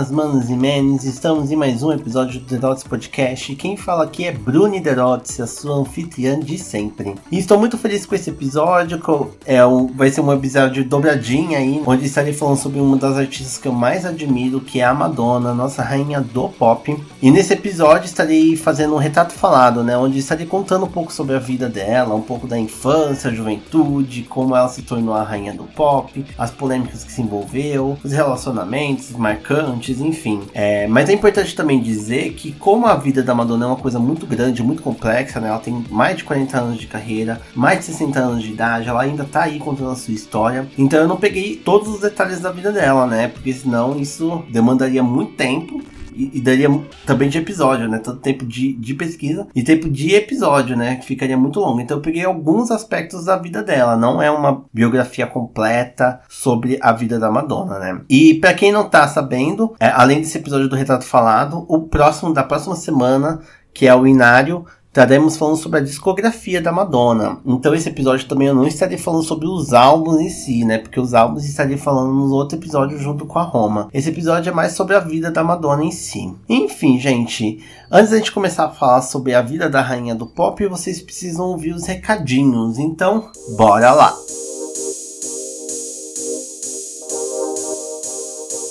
Manas, manos e menes, estamos em mais um episódio do Derotes Podcast. Quem fala aqui é Bruni Derotes, a sua anfitriã de sempre. E estou muito feliz com esse episódio, que é um, vai ser um episódio dobradinha aí, onde estarei falando sobre uma das artistas que eu mais admiro, que é a Madonna, nossa rainha do pop. E nesse episódio estarei fazendo um retrato falado, né, onde estarei contando um pouco sobre a vida dela, um pouco da infância, juventude, como ela se tornou a rainha do pop, as polêmicas que se envolveu, os relacionamentos marcantes, enfim. É, mas é importante também dizer que, como a vida da Madonna é uma coisa muito grande, muito complexa, né? Ela tem mais de 40 anos de carreira, mais de 60 anos de idade, ela ainda tá aí contando a sua história. Então eu não peguei todos os detalhes da vida dela, né? Porque senão isso demandaria muito tempo e, e, daria também de episódio, né? Tanto tempo de, de pesquisa e tempo de episódio, né? Que ficaria muito longo. Então eu peguei alguns aspectos da vida dela. Não é uma biografia completa sobre a vida da Madonna, né? E para quem não tá sabendo, é, além desse episódio do Retrato Falado, o próximo da próxima semana, que é o Inário, estaremos falando sobre a discografia da Madonna. Então esse episódio também eu não estarei falando sobre os álbuns em si, né? Porque os álbuns estarei falando no outro episódio junto com a Roma. Esse episódio é mais sobre a vida da Madonna em si. Enfim, gente, antes da gente começar a falar sobre a vida da rainha do pop, vocês precisam ouvir os recadinhos. Então, bora lá.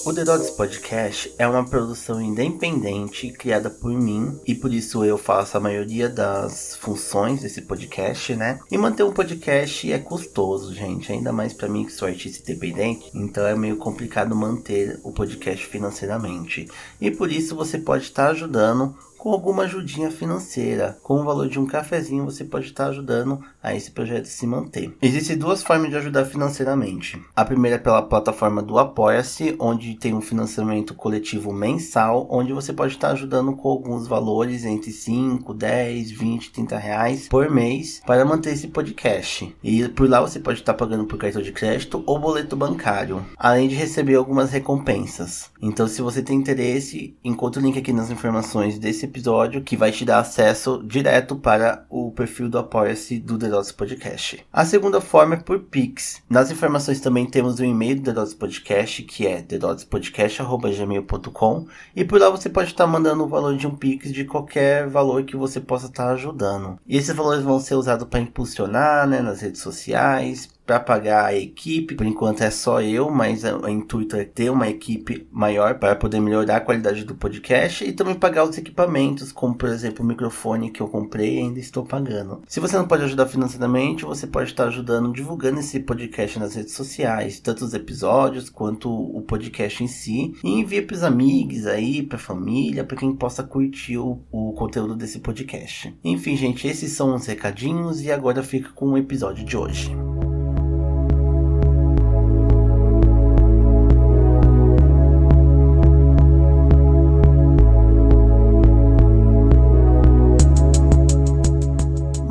O The Dogs Podcast é uma produção independente criada por mim e por isso eu faço a maioria das funções desse podcast, né? E manter um podcast é custoso, gente, ainda mais para mim que sou artista independente, então é meio complicado manter o podcast financeiramente. E por isso você pode estar ajudando com alguma ajudinha financeira. Com o valor de um cafezinho, você pode estar ajudando a esse projeto se manter. Existem duas formas de ajudar financeiramente. A primeira é pela plataforma do Apoia-se, onde tem um financiamento coletivo mensal, onde você pode estar ajudando com alguns valores entre 5, 10, 20, 30 reais por mês para manter esse podcast. E por lá você pode estar pagando por cartão de crédito ou boleto bancário, além de receber algumas recompensas. Então, se você tem interesse, encontre o link aqui nas informações desse episódio que vai te dar acesso direto para o perfil do Apoia-se do The Dots Podcast. A segunda forma é por Pix. Nas informações também temos o e-mail do The Dots Podcast, que é thedotspodcast.gmail.com e por lá você pode estar mandando o valor de um Pix de qualquer valor que você possa estar ajudando. E esses valores vão ser usados para impulsionar né, nas redes sociais, para pagar a equipe. Por enquanto é só eu, mas o intuito é ter uma equipe maior para poder melhorar a qualidade do podcast e também pagar os equipamentos, como por exemplo o microfone que eu comprei e ainda estou pagando. Se você não pode ajudar financeiramente, você pode estar ajudando divulgando esse podcast nas redes sociais, tanto os episódios quanto o podcast em si, e envia para os amigos aí, para a família, para quem possa curtir o, o conteúdo desse podcast. Enfim, gente, esses são os recadinhos e agora fica com o episódio de hoje.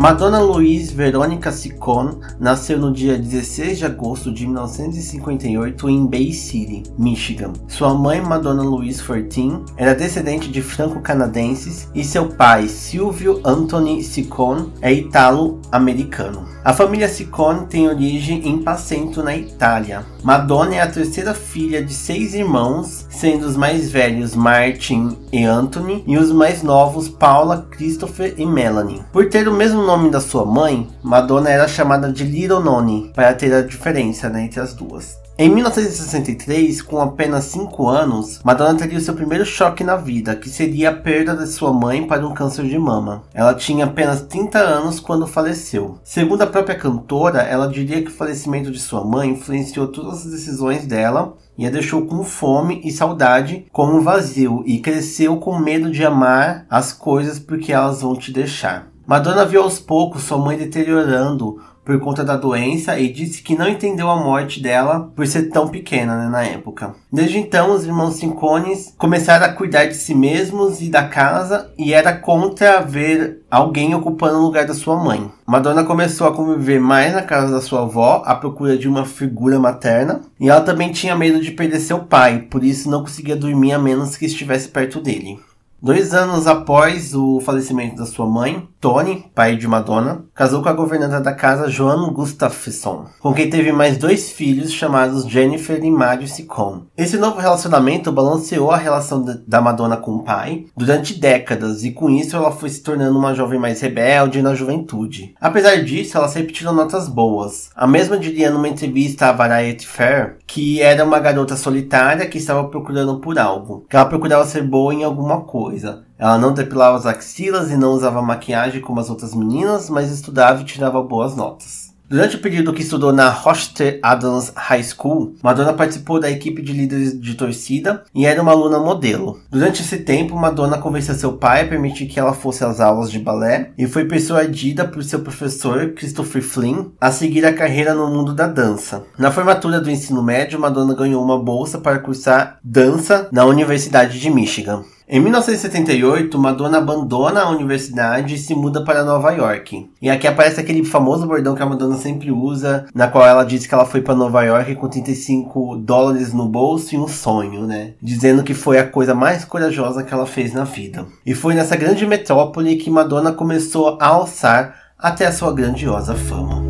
Madonna Louise Verônica Ciccone nasceu no dia 16 de agosto de 1958 em Bay City, Michigan. Sua mãe, Madonna Louise Fortin, era descendente de franco-canadenses e seu pai, Silvio Anthony Ciccone, é italo-americano. A família Ciccone tem origem em Pacento, na Itália. Madonna é a terceira filha de seis irmãos, sendo os mais velhos Martin e Anthony e os mais novos Paula, Christopher e Melanie. Por ter o mesmo nome da sua mãe, Madonna era chamada de Little Noni, para ter a diferença né, entre as duas. Em 1963, com apenas 5 anos, Madonna teria o seu primeiro choque na vida, que seria a perda de sua mãe para um câncer de mama. Ela tinha apenas 30 anos quando faleceu. Segundo a própria cantora, ela diria que o falecimento de sua mãe influenciou todas as decisões dela e a deixou com fome e saudade como um vazio e cresceu com medo de amar as coisas porque elas vão te deixar. Madonna viu aos poucos sua mãe deteriorando por conta da doença e disse que não entendeu a morte dela por ser tão pequena né, na época. Desde então, os irmãos Cincones começaram a cuidar de si mesmos e da casa e era contra ver alguém ocupando o lugar da sua mãe. Madonna começou a conviver mais na casa da sua avó à procura de uma figura materna e ela também tinha medo de perder seu pai, por isso não conseguia dormir a menos que estivesse perto dele. Dois anos após o falecimento da sua mãe, Tony, pai de Madonna, casou com a governanta da casa Joan Gustafsson, com quem teve mais dois filhos chamados Jennifer e Mario Sicon. Esse novo relacionamento balanceou a relação da Madonna com o pai durante décadas e com isso ela foi se tornando uma jovem mais rebelde na juventude. Apesar disso, ela sempre tirou notas boas. A mesma diria numa entrevista à Variety Fair que era uma garota solitária que estava procurando por algo, que ela procurava ser boa em alguma coisa. Ela não depilava as axilas e não usava maquiagem como as outras meninas, mas estudava e tirava boas notas. Durante o período que estudou na Rochester Adams High School, Madonna participou da equipe de líderes de torcida e era uma aluna modelo. Durante esse tempo, Madonna convenceu seu pai a permitir que ela fosse às aulas de balé e foi persuadida por seu professor, Christopher Flynn, a seguir a carreira no mundo da dança. Na formatura do ensino médio, Madonna ganhou uma bolsa para cursar dança na Universidade de Michigan. Em 1978, Madonna abandona a universidade e se muda para Nova York. E aqui aparece aquele famoso bordão que a Madonna sempre usa, na qual ela diz que ela foi para Nova York com 35 dólares no bolso e um sonho, né? Dizendo que foi a coisa mais corajosa que ela fez na vida. E foi nessa grande metrópole que Madonna começou a alçar até a sua grandiosa fama.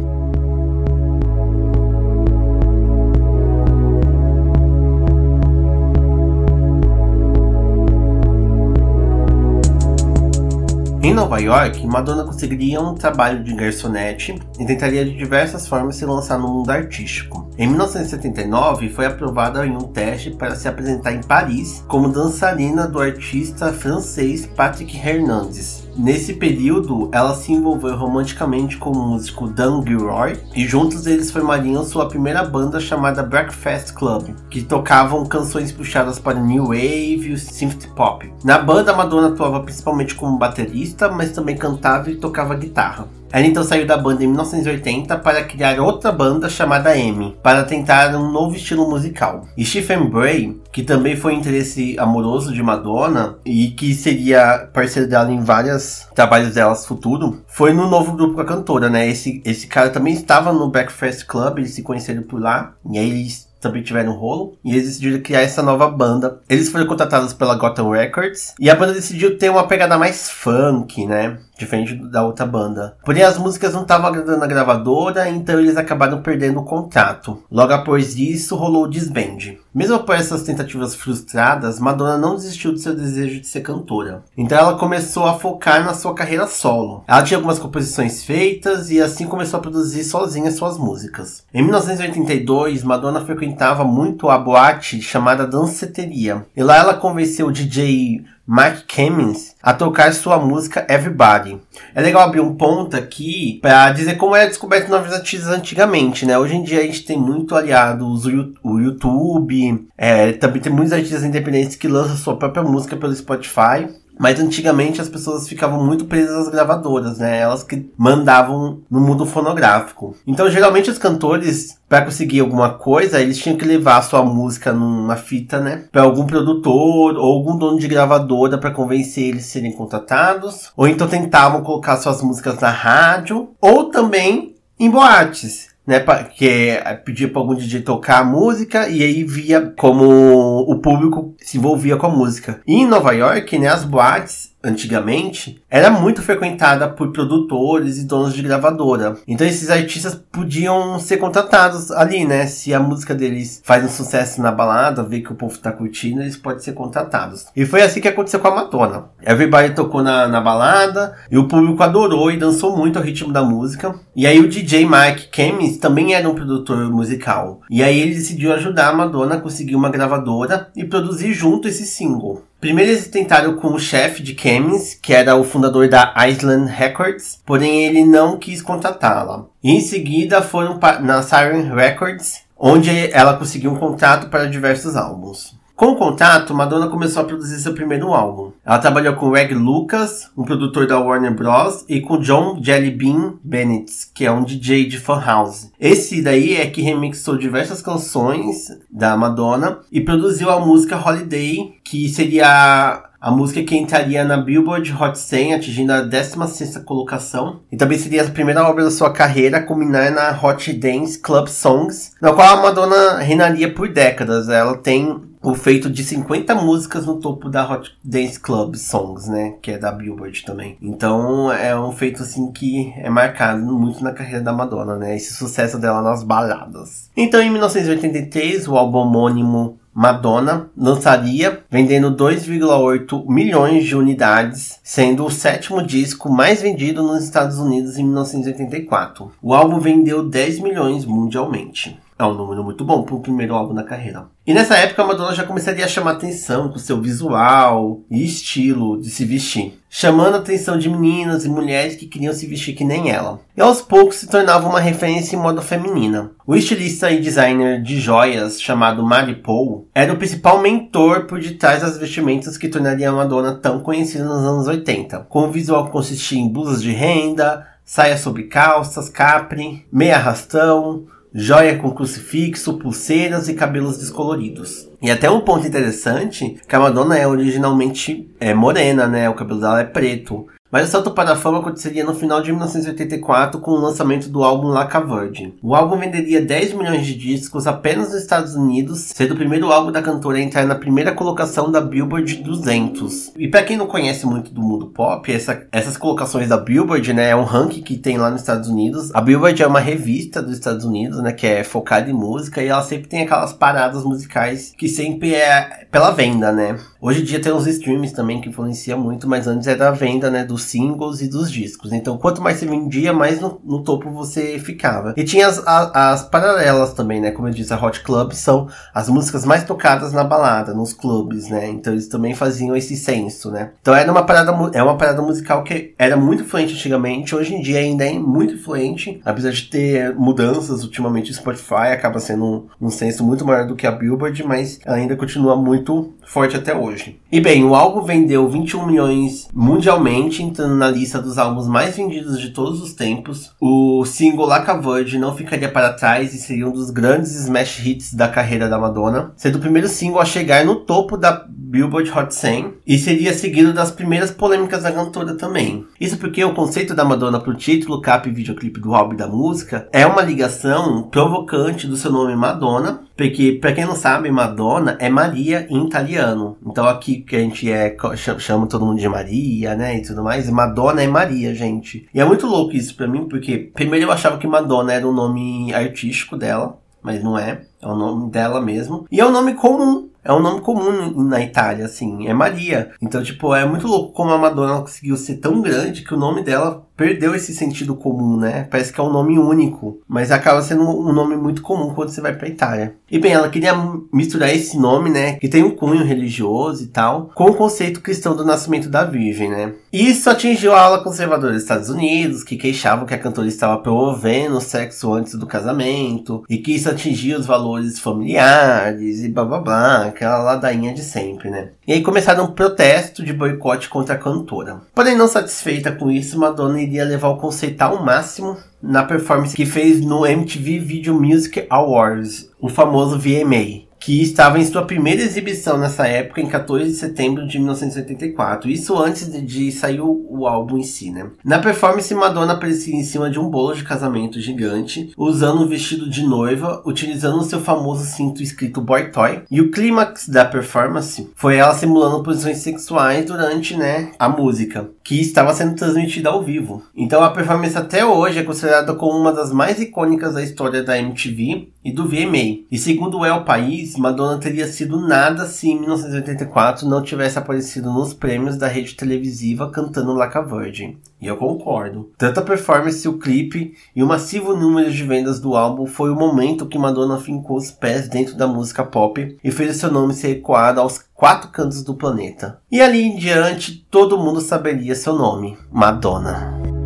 Em Nova York, Madonna conseguiria um trabalho de garçonete e tentaria de diversas formas se lançar no mundo artístico. Em 1979, foi aprovada em um teste para se apresentar em Paris como dançarina do artista francês Patrick Hernandez, Nesse período, ela se envolveu romanticamente com o músico Dan Gilroy e juntos eles formariam sua primeira banda chamada Breakfast Club, que tocavam canções puxadas para New Wave e Synth Pop. Na banda, Madonna atuava principalmente como baterista, mas também cantava e tocava guitarra. Ela então saiu da banda em 1980 para criar outra banda chamada M, para tentar um novo estilo musical. E Stephen Bray, que também foi interesse amoroso de Madonna e que seria parceiro dela em vários trabalhos delas futuro, foi no novo grupo com a cantora, né? Esse, esse cara também estava no Breakfast Club, eles se conheceram por lá, e aí eles também tiveram um rolo e eles decidiram criar essa nova banda. Eles foram contratados pela Gotham Records e a banda decidiu ter uma pegada mais funk, né? Diferente da outra banda. Porém, as músicas não estavam agradando a gravadora, então eles acabaram perdendo o contrato. Logo após isso, rolou o disband. Mesmo após essas tentativas frustradas, Madonna não desistiu do seu desejo de ser cantora. Então ela começou a focar na sua carreira solo. Ela tinha algumas composições feitas e assim começou a produzir sozinha suas músicas. Em 1982, Madonna frequentava muito a boate chamada Danceteria. E lá ela convenceu o DJ Mike Cummings a tocar sua música Everybody. É legal abrir um ponto aqui para dizer como era descoberto novos artistas antigamente, né? Hoje em dia a gente tem muito aliados o YouTube, é, também tem muitos artistas independentes que lançam sua própria música pelo Spotify. Mas antigamente as pessoas ficavam muito presas às gravadoras, né? Elas que mandavam no mundo fonográfico. Então, geralmente os cantores, para conseguir alguma coisa, eles tinham que levar a sua música numa fita, né? Para algum produtor ou algum dono de gravadora para convencer eles a serem contratados, ou então tentavam colocar suas músicas na rádio, ou também em boates né, que é, pedia para algum DJ tocar a música e aí via como o público se envolvia com a música. E em Nova York, né, as boates antigamente, era muito frequentada por produtores e donos de gravadora. Então esses artistas podiam ser contratados ali, né? Se a música deles faz um sucesso na balada, vê que o povo tá curtindo, eles podem ser contratados. E foi assim que aconteceu com a Madonna. Everybody tocou na, na balada e o público adorou e dançou muito ao ritmo da música. E aí o DJ Mike Kemis também era um produtor musical. E aí ele decidiu ajudar a Madonna a conseguir uma gravadora e produzir junto esse single. Primeiro eles tentaram com o chefe de Chemis, que era o fundador da Island Records, porém ele não quis contratá-la. Em seguida foram na Siren Records, onde ela conseguiu um contrato para diversos álbuns. Com o contato, Madonna começou a produzir seu primeiro álbum. Ela trabalhou com Greg Lucas, um produtor da Warner Bros, e com John Jellybean Bennett, que é um DJ de fan house. Esse daí é que remixou diversas canções da Madonna e produziu a música Holiday, que seria a música que entraria na Billboard Hot 100, atingindo a 16ª colocação. E também seria a primeira obra da sua carreira a culminar na Hot Dance Club Songs, na qual a Madonna reinaria por décadas. Ela tem o feito de 50 músicas no topo da Hot Dance Club Songs, né? Que é da Billboard também. Então é um feito assim que é marcado muito na carreira da Madonna, né? Esse sucesso dela nas baladas. Então em 1983, o álbum homônimo Madonna lançaria vendendo 2,8 milhões de unidades, sendo o sétimo disco mais vendido nos Estados Unidos em 1984. O álbum vendeu 10 milhões mundialmente. É um número muito bom para o primeiro álbum da carreira. E nessa época a Madonna já começaria a chamar atenção com seu visual e estilo de se vestir, chamando a atenção de meninas e mulheres que queriam se vestir que nem ela. E aos poucos se tornava uma referência em moda feminina. O estilista e designer de joias chamado Mary Paul era o principal mentor por detrás das vestimentas que tornaria a Madonna tão conhecida nos anos 80, com o visual que consistia em blusas de renda, saia sobre calças, capri, meia arrastão, joia com crucifixo, pulseiras e cabelos descoloridos. E até um ponto interessante, que a Madonna é originalmente é, morena, né? O cabelo dela é preto. Mas o salto para a fama aconteceria no final de 1984 com o lançamento do álbum La Caverde. O álbum venderia 10 milhões de discos apenas nos Estados Unidos, sendo o primeiro álbum da cantora a entrar na primeira colocação da Billboard 200. E para quem não conhece muito do mundo pop, essa, essas colocações da Billboard, né, é um ranking que tem lá nos Estados Unidos. A Billboard é uma revista dos Estados Unidos, né, que é focada em música e ela sempre tem aquelas paradas musicais que sempre é pela venda, né? Hoje em dia tem os streams também que influenciam muito, mas antes era a venda, né, dos singles e dos discos. Então, quanto mais você vendia, mais no, no topo você ficava. E tinha as, as, as, paralelas também, né? Como eu disse, a Hot Club são as músicas mais tocadas na balada, nos clubes, né? Então eles também faziam esse senso, né? Então era uma parada, é uma parada musical que era muito influente antigamente, hoje em dia ainda é muito influente, apesar de ter mudanças ultimamente o Spotify acaba sendo um, um senso muito maior do que a Billboard, mas ainda continua muito forte até hoje. E bem, o álbum vendeu 21 milhões mundialmente, entrando na lista dos álbuns mais vendidos de todos os tempos. O single La Caverde não ficaria para trás e seria um dos grandes smash hits da carreira da Madonna, sendo o primeiro single a chegar no topo da Billboard Hot 100 e seria seguido das primeiras polêmicas da cantora também. Isso porque o conceito da Madonna pro título, cap e videoclipe do álbum da música é uma ligação provocante do seu nome Madonna, porque para quem não sabe, Madonna é Maria em italiano. Então aqui que a gente é chama todo mundo de Maria, né, e tudo mais, Madonna é Maria, gente. E é muito louco isso para mim, porque primeiro eu achava que Madonna era o nome artístico dela, mas não é, é o nome dela mesmo. E é um nome comum é um nome comum na Itália, assim, é Maria. Então, tipo, é muito louco como a Madonna conseguiu ser tão grande que o nome dela perdeu esse sentido comum, né? Parece que é um nome único, mas acaba sendo um nome muito comum quando você vai pra Itália. E bem, ela queria misturar esse nome, né, que tem um cunho religioso e tal, com o conceito cristão do nascimento da Virgem, né? Isso atingiu a ala conservadora dos Estados Unidos, que queixavam que a cantora estava promovendo o sexo antes do casamento, e que isso atingia os valores familiares e blá blá blá, aquela ladainha de sempre, né? E aí começaram um protesto de boicote contra a cantora. Porém, não satisfeita com isso, Madonna iria levar o conceito ao máximo na performance que fez no MTV Video Music Awards, o famoso VMA que estava em sua primeira exibição nessa época, em 14 de setembro de 1984. Isso antes de, de sair o, o, álbum em si, né? Na performance, Madonna aparecia em cima de um bolo de casamento gigante, usando um vestido de noiva, utilizando o seu famoso cinto escrito Boy Toy. E o clímax da performance foi ela simulando posições sexuais durante, né, a música, que estava sendo transmitida ao vivo. Então a performance até hoje é considerada como uma das mais icônicas da história da MTV e do VMA. E segundo o El País, Madonna teria sido nada se em 1984 não tivesse aparecido nos prêmios da rede televisiva cantando Like a Virgin. E eu concordo. Tanto a performance, o clipe e o massivo número de vendas do álbum foi o momento que Madonna fincou os pés dentro da música pop e fez seu nome ser ecoado aos quatro cantos do planeta. E ali em diante, todo mundo saberia seu nome: Madonna.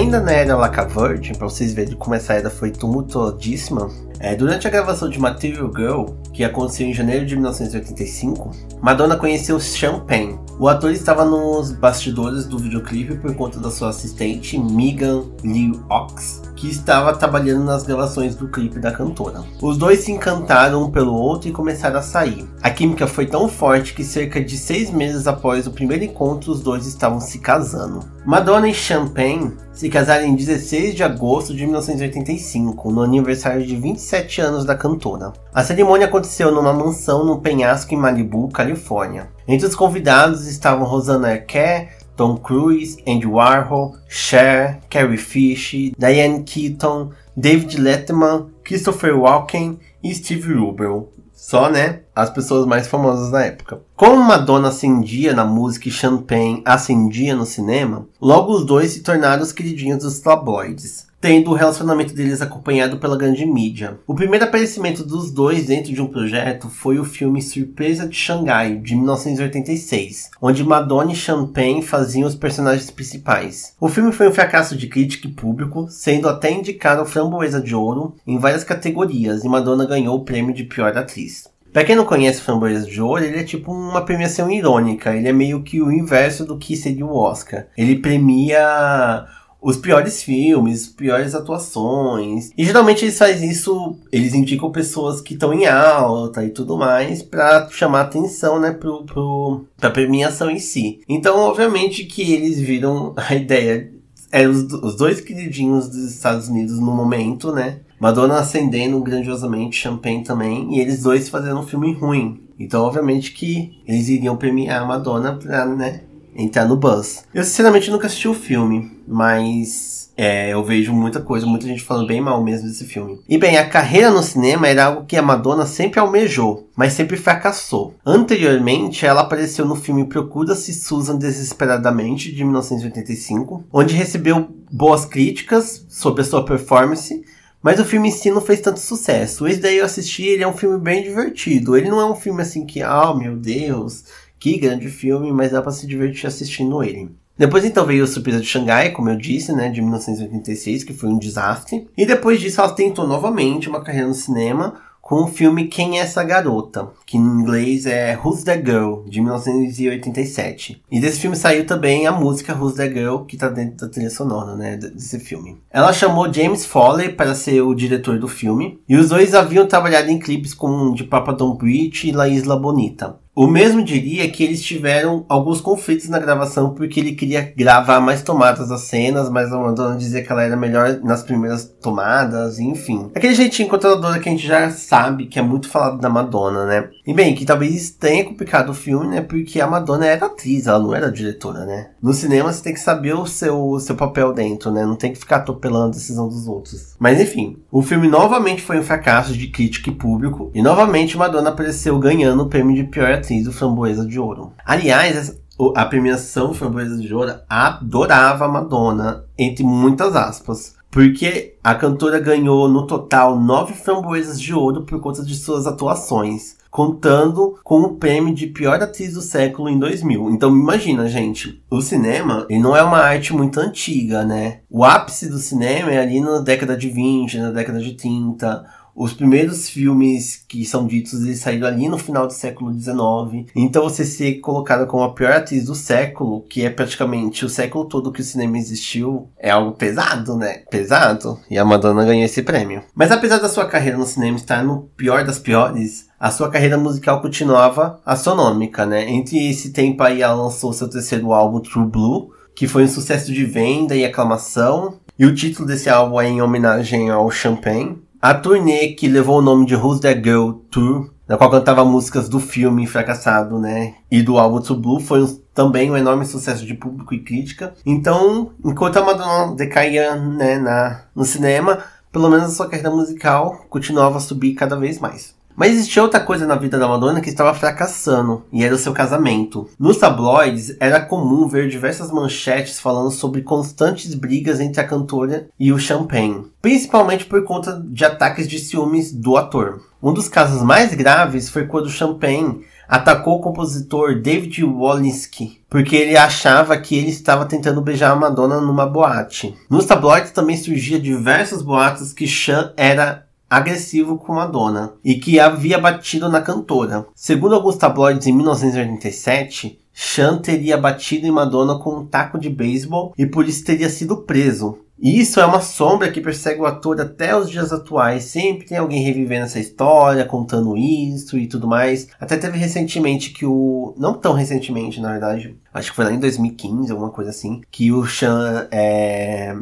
Ainda na era Laca Virgin, pra vocês verem como essa era foi tumultuadíssima, é, durante a gravação de Material Girl, que aconteceu em janeiro de 1985, Madonna conheceu Champagne, O ator estava nos bastidores do videoclipe por conta da sua assistente, Megan Lee Ox, que estava trabalhando nas gravações do clipe da cantora. Os dois se encantaram um pelo outro e começaram a sair. A química foi tão forte que cerca de seis meses após o primeiro encontro, os dois estavam se casando. Madonna e Champagne se casaram em 16 de agosto de 1985, no aniversário de 27 anos da cantora. A cerimônia aconteceu numa mansão no penhasco em Malibu, Califórnia. Entre os convidados estavam Rosanna Arquette, Tom Cruise, Andy Warhol, Cher, Carrie Fisher, Diane Keaton, David Letterman, Christopher Walken e Steve Rubel. Só, né, as pessoas mais famosas da época. Como Madonna ascendia na música e Champagne ascendia no cinema, logo os dois se tornaram os queridinhos dos tabloides tendo o relacionamento deles acompanhado pela grande mídia. O primeiro aparecimento dos dois dentro de um projeto foi o filme Surpresa de Xangai, de 1986, onde Madonna e Champagne faziam os personagens principais. O filme foi um fracasso de crítica e público, sendo até indicado ao Framboesa de Ouro em várias categorias, e Madonna ganhou o prêmio de pior atriz. Pra quem não conhece Framboesa de Ouro, ele é tipo uma premiação irônica. Ele é meio que o inverso do que seria o Oscar. Ele premia os piores filmes, piores atuações. E geralmente eles fazem isso, eles indicam pessoas que estão em alta e tudo mais para chamar atenção, né, pro, pro, pra premiação em si. Então, obviamente que eles viram a ideia, eram os, os dois queridinhos dos Estados Unidos no momento, né, Madonna ascendendo grandiosamente, Champagne também, e eles dois fazendo um filme ruim. Então, obviamente que eles iriam premiar a Madonna pra, né, entrar no buzz. Eu sinceramente nunca assisti o filme, mas é, eu vejo muita coisa, muita gente falando bem mal mesmo desse filme. E bem, a carreira no cinema era algo que a Madonna sempre almejou, mas sempre fracassou. Anteriormente, ela apareceu no filme Procura-se Susan Desesperadamente, de 1985, onde recebeu boas críticas sobre a sua performance, mas o filme em si não fez tanto sucesso. Esse daí eu assisti, ele é um filme bem divertido. Ele não é um filme assim que, ah, oh, meu Deus, que grande filme, mas dá para se divertir assistindo ele. Depois então veio a Surpresa de Xangai, como eu disse, né, de 1986, que foi um desastre. E depois disso ela tentou novamente uma carreira no cinema com o filme Quem é essa garota, que em inglês é Who's That Girl, de 1987. E desse filme saiu também a música Who's That Girl, que tá dentro da trilha sonora, né, desse filme. Ela chamou James Foley para ser o diretor do filme, e os dois haviam trabalhado em clipes como de Papa Don't Preach e La Isla Bonita. O mesmo diria que eles tiveram alguns conflitos na gravação porque ele queria gravar mais tomadas das cenas, mas a Madonna dizia que ela era melhor nas primeiras tomadas, enfim. Aquele jeitinho controladora que a gente já sabe que é muito falado da Madonna, né? E bem, que talvez tenha complicado o filme, né? Porque a Madonna era atriz, ela não era diretora, né? No cinema você tem que saber o seu, o seu papel dentro, né? Não tem que ficar atropelando a decisão dos outros. Mas enfim, o filme novamente foi um fracasso de crítica e público, e novamente Madonna apareceu ganhando o prêmio de pior atriz do Framboesa de Ouro. Aliás, a premiação Framboesa de Ouro adorava Madonna, entre muitas aspas. Porque a cantora ganhou no total nove framboesas de ouro por conta de suas atuações, contando com o prêmio de pior atriz do século em 2000. Então imagina, gente, o cinema ele não é uma arte muito antiga, né? O ápice do cinema é ali na década de 20, na década de 30 os primeiros filmes que são ditos, eles saíram ali no final do século XIX. Então você ser colocada como a pior atriz do século, que é praticamente o século todo que o cinema existiu, é algo pesado, né? Pesado. E a Madonna ganhou esse prêmio. Mas apesar da sua carreira no cinema estar no pior das piores, a sua carreira musical continuava astronômica, né? Entre esse tempo aí ela lançou seu terceiro álbum, True Blue, que foi um sucesso de venda e aclamação. E o título desse álbum é em homenagem ao Champagne. A turnê que levou o nome de Who's That Girl Tour, na qual cantava músicas do filme fracassado, né? E do álbum To Blue, foi um, também um enorme sucesso de público e crítica. Então, enquanto a Madonna decaía né, na, no cinema, pelo menos a sua carreira musical continuava a subir cada vez mais. Mas existia outra coisa na vida da Madonna que estava fracassando, e era o seu casamento. Nos tabloides, era comum ver diversas manchetes falando sobre constantes brigas entre a cantora e o Champagne, principalmente por conta de ataques de ciúmes do ator. Um dos casos mais graves foi quando Champagne atacou o compositor David Walensky, porque ele achava que ele estava tentando beijar a Madonna numa boate. Nos tabloides também surgia diversos boatos que Chan era agressivo com Madonna e que havia batido na cantora. Segundo alguns tabloides em 1987, Sean teria batido em Madonna com um taco de beisebol e por isso teria sido preso. E isso é uma sombra que persegue o ator até os dias atuais. Sempre tem alguém revivendo essa história, contando isso e tudo mais. Até teve recentemente que o. Não tão recentemente, na verdade. Acho que foi lá em 2015, alguma coisa assim. Que o Sean é,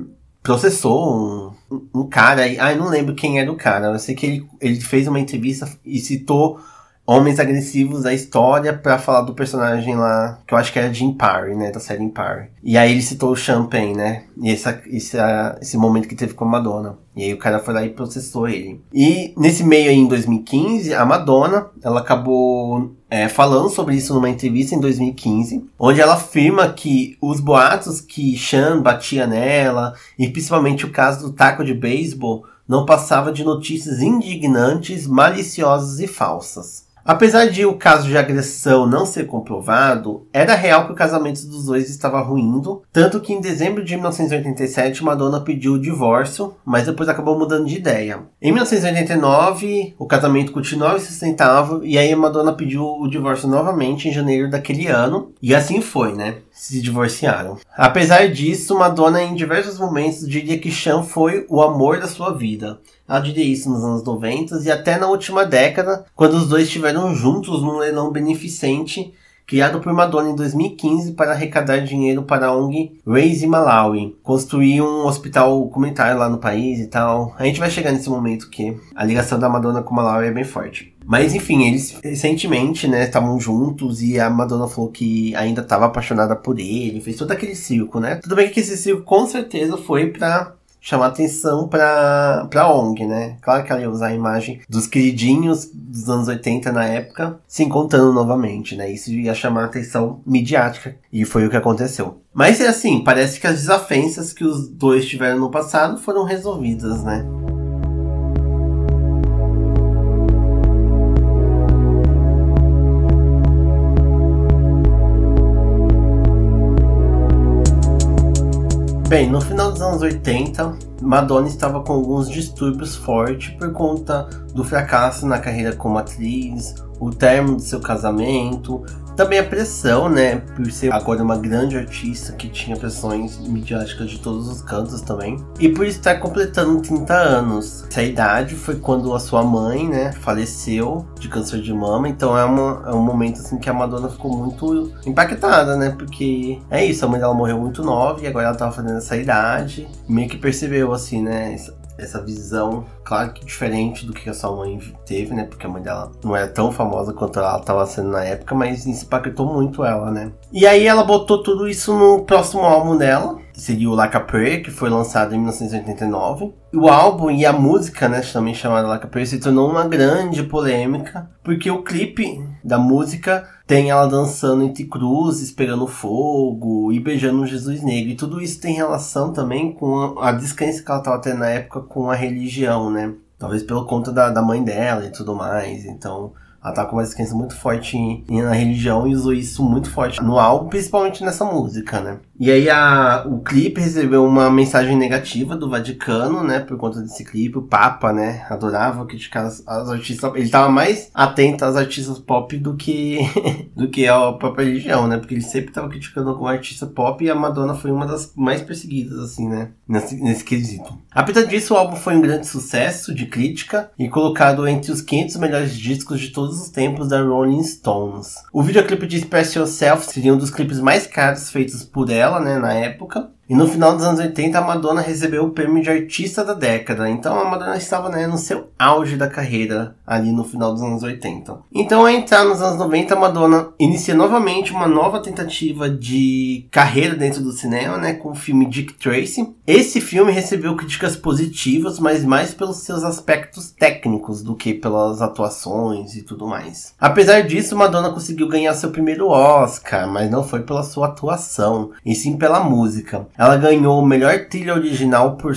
processou um, um cara. Eu não lembro quem era o cara. Eu sei que ele, ele fez uma entrevista e citou homens agressivos da história para falar do personagem lá, que eu acho que era Jim Parry, né, da série Parry. E aí ele citou o Champagne, né, e essa, esse, momento que teve com a Madonna. E aí o cara foi lá e processou ele. E nesse meio aí, em 2015, a Madonna, ela acabou é, falando sobre isso numa entrevista em 2015, onde ela afirma que os boatos que Sean batia nela, e principalmente o caso do taco de beisebol, não passava de notícias indignantes, maliciosas e falsas. Apesar de o caso de agressão não ser comprovado, era real que o casamento dos dois estava ruindo, tanto que em dezembro de 1987 Madonna pediu o divórcio, mas depois acabou mudando de ideia. Em 1989, o casamento continuava insustentável e aí Madonna pediu o divórcio novamente em janeiro daquele ano, e assim foi, né? Se divorciaram. Apesar disso, Madonna em diversos momentos diria que Sean foi o amor da sua vida. Ela diria isso nos anos 90 e até na última década, quando os dois estiveram juntos num leilão beneficente criado por Madonna em 2015 para arrecadar dinheiro para a ONG Raise Malawi, construir um hospital comunitário lá no país e tal. A gente vai chegar nesse momento que a ligação da Madonna com Malawi é bem forte. Mas enfim, eles recentemente, né, estavam juntos e a Madonna falou que ainda estava apaixonada por ele, fez todo aquele circo, né? Tudo bem que esse circo com certeza foi pra chamar atenção pra, pra ONG, né? Claro que ela ia usar a imagem dos queridinhos dos anos 80 na época se encontrando novamente, né? Isso ia chamar atenção midiática e foi o que aconteceu. Mas é assim, parece que as desavenças que os dois tiveram no passado foram resolvidas, né? Bem, no final dos anos 80, Madonna estava com alguns distúrbios fortes por conta do fracasso na carreira como atriz, o término de seu casamento, também a pressão, né, por ser agora uma grande artista que tinha pressões midiáticas de todos os cantos também, e por estar completando 30 anos. Essa idade foi quando a sua mãe, né, faleceu de câncer de mama, então é, uma, é um momento assim que a Madonna ficou muito impactada, né, porque é isso, a mãe dela morreu muito nova e agora ela tava fazendo essa idade, meio que percebeu assim, né, essa visão, claro que diferente do que a sua mãe teve, né? Porque a mãe dela não era tão famosa quanto ela estava sendo na época, mas isso impactou muito ela, né? E aí ela botou tudo isso no próximo álbum dela, seria o Like a Prayer, que foi lançado em 1989. O álbum e a música, né, também chamada Like a Prayer, se tornou uma grande polêmica, porque o clipe da música tem ela dançando entre cruzes, pegando fogo e beijando Jesus negro. E tudo isso tem relação também com a, descrença que ela estava tendo na época com a religião, né? Talvez pelo conta da, da mãe dela e tudo mais. Então, ela tá com uma descrença muito forte na religião e usou isso muito forte no álbum, principalmente nessa música, né? E aí a, o clipe recebeu uma mensagem negativa do Vaticano, né? Por conta desse clipe. O Papa, né? Adorava criticar as, as artistas. Ele tava mais atento às artistas pop do que, do que a própria religião, né? Porque ele sempre tava criticando algum artista pop e a Madonna foi uma das mais perseguidas, assim, né? Nesse, nesse quesito. Apesar disso, o álbum foi um grande sucesso de crítica e colocado entre os 500 melhores discos de todos os tempos da Rolling Stones. O videoclipe de Express Yourself seria um dos clipes mais caros feitos por ela dela, né, na época. E no final dos anos 80, a Madonna recebeu o prêmio de artista da década. Então a Madonna estava né, no seu auge da carreira, ali no final dos anos 80. Então, ao entrar nos anos 90, a Madonna inicia novamente uma nova tentativa de carreira dentro do cinema, né, com o filme Dick Tracy. Esse filme recebeu críticas positivas, mas mais pelos seus aspectos técnicos do que pelas atuações e tudo mais. Apesar disso, Madonna conseguiu ganhar seu primeiro Oscar, mas não foi pela sua atuação, e sim pela música. Ela ganhou o melhor trilha original por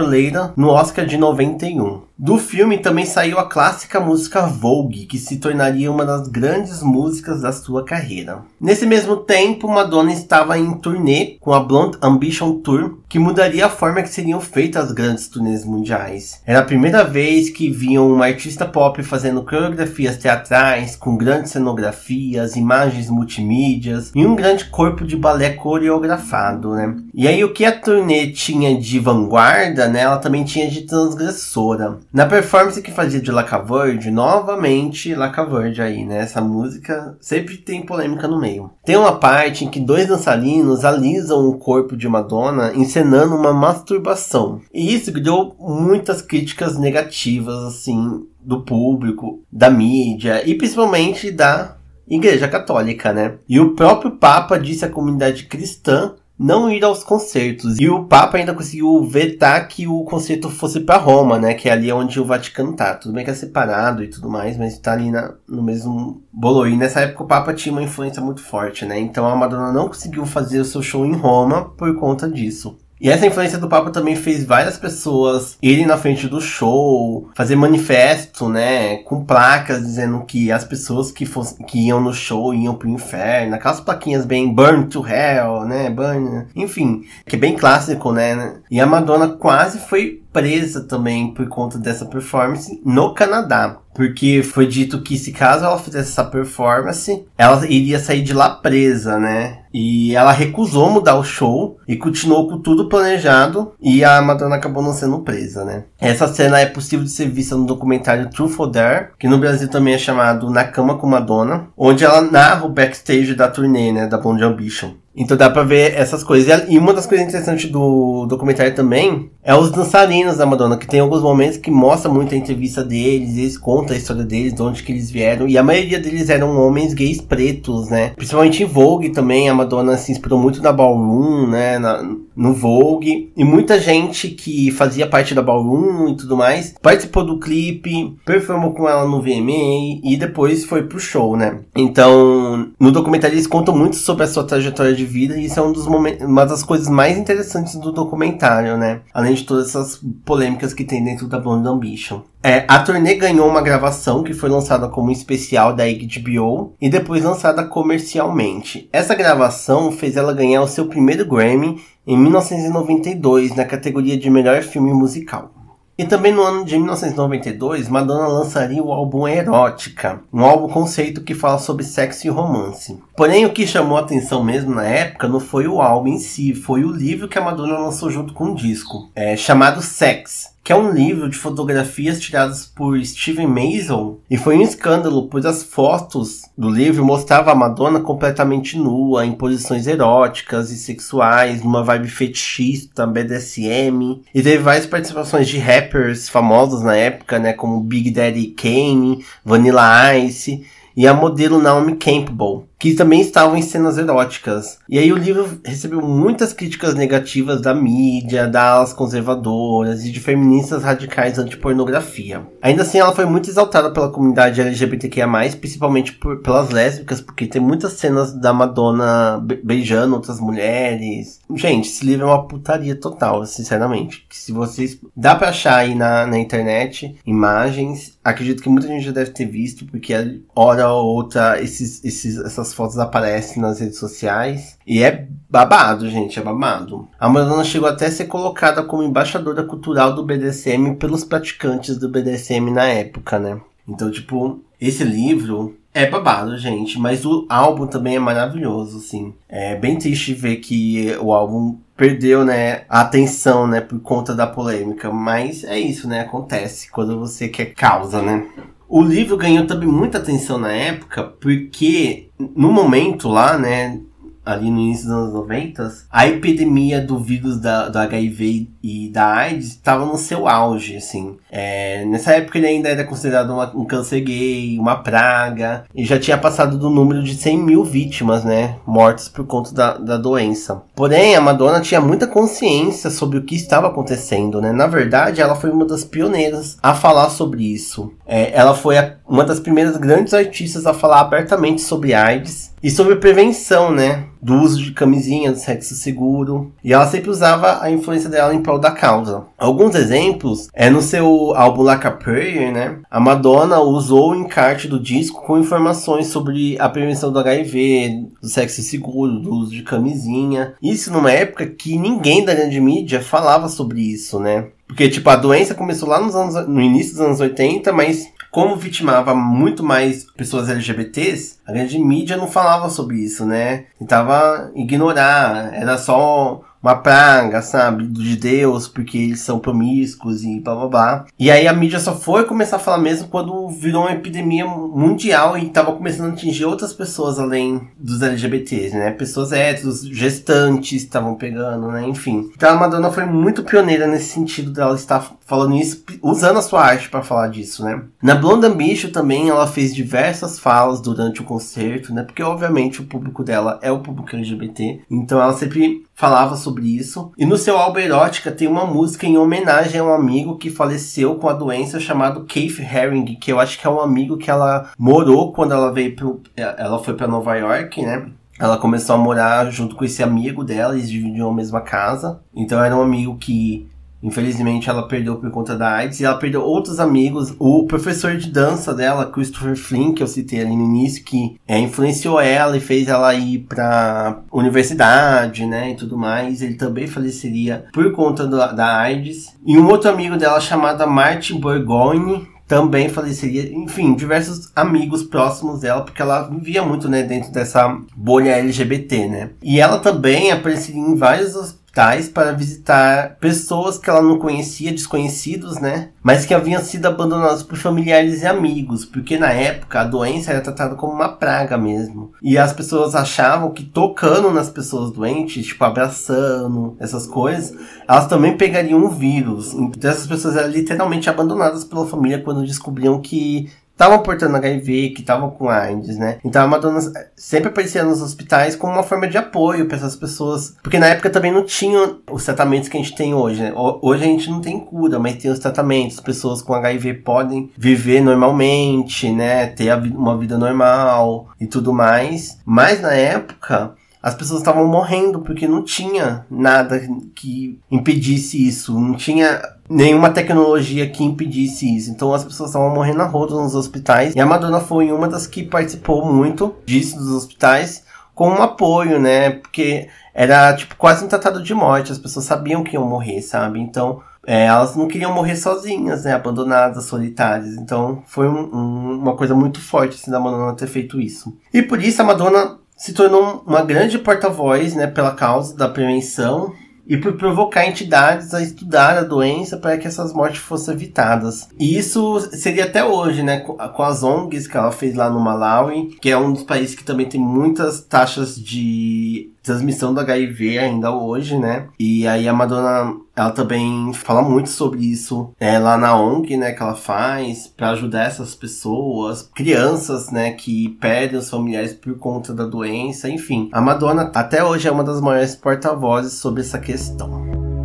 Later no Oscar de 91. Do filme também saiu a clássica música Vogue, que se tornaria uma das grandes músicas da sua carreira. Nesse mesmo tempo, Madonna estava em turnê com a Blonde Ambition Tour, que mudaria a forma que seriam feitas as grandes turnês mundiais. Era a primeira vez que viam uma artista pop fazendo coreografias teatrais, com grandes cenografias, imagens multimídias e um grande corpo de balé coreografado, né? E aí o que a turnê tinha de vanguarda, né, ela também tinha de transgressora. Na performance que fazia de Lacaverde, novamente Lacaverde aí, né? Essa música sempre tem polêmica no meio. Tem uma parte em que dois dançarinos alisam o corpo de Madonna encenando uma masturbação. E isso criou muitas críticas negativas, assim, do público, da mídia e principalmente da Igreja Católica, né? E o próprio Papa disse à comunidade cristã não ir aos concertos. E o Papa ainda conseguiu vetar que o concerto fosse para Roma, né? Que é ali onde o Vaticano tá. Tudo bem que é separado e tudo mais, mas tá ali na, no mesmo bolo. E nessa época o Papa tinha uma influência muito forte, né? Então a Madonna não conseguiu fazer o seu show em Roma por conta disso. E essa influência do Papa também fez várias pessoas irem na frente do show, fazer manifesto, né, com placas dizendo que as pessoas que, fossem, que iam no show iam pro inferno, aquelas plaquinhas bem burn to hell, né, burn, enfim, que é bem clássico, né. E a Madonna quase foi presa também por conta dessa performance no Canadá. Porque foi dito que se caso ela fizesse essa performance, ela iria sair de lá presa, né? E ela recusou mudar o show e continuou com tudo planejado e a Madonna acabou não sendo presa, né? Essa cena é possível de ser vista no documentário Truth or Dare, que no Brasil também é chamado Na Cama com Madonna, onde ela narra o backstage da turnê, né, da Blonde Ambition. Então dá pra ver essas coisas. E uma das coisas interessantes do documentário também é os dançarinos da Madonna, que tem alguns momentos que mostra muito a entrevista deles, eles contam a história deles, de onde que eles vieram. E a maioria deles eram homens gays pretos, né? Principalmente em Vogue também, a Madonna se inspirou muito na Ballroom, né? Na, no Vogue. E muita gente que fazia parte da Ballroom e tudo mais participou do clipe, performou com ela no VMA e depois foi pro show, né? Então, no documentário eles contam muito sobre a sua trajetória de vida e isso é um dos momentos, uma das coisas mais interessantes do documentário, né? Além de todas essas polêmicas que tem dentro da Blonde Ambition. É, a turnê ganhou uma gravação que foi lançada como especial da HBO e depois lançada comercialmente. Essa gravação fez ela ganhar o seu primeiro Grammy em 1992 na categoria de melhor filme musical. E também no ano de 1992, Madonna lançaria o álbum Erótica, um álbum conceito que fala sobre sexo e romance. Porém, o que chamou a atenção mesmo na época não foi o álbum em si, foi o livro que a Madonna lançou junto com o disco, é, chamado Sex, que é um livro de fotografias tiradas por Steven Mason e foi um escândalo, pois as fotos do livro mostravam a Madonna completamente nua, em posições eróticas e sexuais, numa vibe fetichista, BDSM, e teve várias participações de rappers famosos na época, né, como Big Daddy Kane, Vanilla Ice e a modelo Naomi Campbell que também estavam em cenas eróticas. E aí o livro recebeu muitas críticas negativas da mídia, das conservadoras e de feministas radicais anti-pornografia. Ainda assim, ela foi muito exaltada pela comunidade LGBTQIA+, principalmente por, pelas lésbicas, porque tem muitas cenas da Madonna beijando outras mulheres. Gente, esse livro é uma putaria total, sinceramente. Se vocês... Dá pra achar aí na, na internet imagens. Acredito que muita gente já deve ter visto, porque hora ou outra esses, esses, essas essas fotos aparecem nas redes sociais. E é babado, gente, é babado. A Madonna chegou até a ser colocada como embaixadora cultural do BDSM pelos praticantes do BDSM na época, né? Então, tipo, esse livro é babado, gente, mas o álbum também é maravilhoso, assim. É bem triste ver que o álbum perdeu, né, a atenção, né, por conta da polêmica, mas é isso, né, acontece quando você quer causa, né. O livro ganhou também muita atenção na época, porque no momento lá, né, ali no início dos anos 90, a epidemia do vírus da, do HIV e da AIDS estava no seu auge, assim. É, nessa época ele ainda era considerado uma, um câncer gay, uma praga, e já tinha passado do número de 100 mil vítimas, né, mortas por conta da, da doença. Porém, a Madonna tinha muita consciência sobre o que estava acontecendo, né. Na verdade, ela foi uma das pioneiras a falar sobre isso. É, ela foi a, uma das primeiras grandes artistas a falar abertamente sobre AIDS e sobre prevenção, né? Do uso de camisinha, do sexo seguro. E ela sempre usava a influência dela em prol da causa. Alguns exemplos é no seu álbum Like a Prayer, né? A Madonna usou o encarte do disco com informações sobre a prevenção do HIV, do sexo seguro, do uso de camisinha. Isso numa época que ninguém da grande mídia falava sobre isso, né? Porque, tipo, a doença começou lá nos anos, no início dos anos 80, mas como vitimava muito mais pessoas LGBTs, a grande mídia não falava sobre isso, né? Tentava ignorar, era só uma praga, sabe, de Deus, porque eles são promíscuos e blá blá blá. E aí a mídia só foi começar a falar mesmo quando virou uma epidemia mundial e tava começando a atingir outras pessoas além dos LGBTs, né? Pessoas héteros, gestantes estavam pegando, né? Enfim. Então a Madonna foi muito pioneira nesse sentido dela estar falando isso, usando a sua arte para falar disso, né? Na Blonde Ambition também ela fez diversas falas durante o concerto, né? Porque obviamente o público dela é o público LGBT, então ela sempre falava sobre isso. E no seu álbum Erótica tem uma música em homenagem a um amigo que faleceu com a doença chamado Keith Haring, que eu acho que é um amigo que ela morou quando ela veio pro, ela foi para Nova York, né? Ela começou a morar junto com esse amigo dela, eles dividiam a mesma casa. Então era um amigo que Infelizmente ela perdeu por conta da AIDS e ela perdeu outros amigos. O professor de dança dela, Christopher Flynn, que eu citei ali no início, que é, influenciou ela e fez ela ir pra universidade, né, e tudo mais. Ele também faleceria por conta do, da AIDS. E um outro amigo dela chamado Martin Borgoni, também faleceria, enfim, diversos amigos próximos dela, porque ela vivia muito, né, dentro dessa bolha LGBT, né. E ela também apareceria em vários hospitais para visitar pessoas que ela não conhecia, desconhecidos, né? Mas que haviam sido abandonados por familiares e amigos, porque na época a doença era tratada como uma praga mesmo. E as pessoas achavam que tocando nas pessoas doentes, tipo abraçando, essas coisas, elas também pegariam o vírus. Então essas pessoas eram literalmente abandonadas pela família quando descobriam que estavam portando HIV, que estavam com AIDS, né? Então a Madonna sempre aparecia nos hospitais como uma forma de apoio para essas pessoas, porque na época também não tinham os tratamentos que a gente tem hoje, né? Hoje a gente não tem cura, mas tem os tratamentos, pessoas com HIV podem viver normalmente, né? Ter uma vida normal e tudo mais. Mas na época as pessoas estavam morrendo porque não tinha nada que impedisse isso, não tinha nenhuma tecnologia que impedisse isso. Então as pessoas estavam morrendo a roda nos hospitais e a Madonna foi uma das que participou muito disso dos hospitais com um apoio, né? Porque era tipo quase um tratado de morte, as pessoas sabiam que iam morrer, sabe? Então é, elas não queriam morrer sozinhas, né? Abandonadas, solitárias. Então foi um, um, uma coisa muito forte assim, da Madonna ter feito isso. E por isso a Madonna se tornou uma grande porta-voz né, pela causa da prevenção e por provocar entidades a estudar a doença para que essas mortes fossem evitadas. E isso seria até hoje, né, com as ONGs que ela fez lá no Malawi, que é um dos países que também tem muitas taxas de transmissão do HIV ainda hoje, né? E aí a Madonna, ela também fala muito sobre isso é, lá na ONG, né, que ela faz para ajudar essas pessoas, crianças, né, que perdem os familiares por conta da doença, enfim. A Madonna até hoje é uma das maiores porta-vozes sobre essa questão.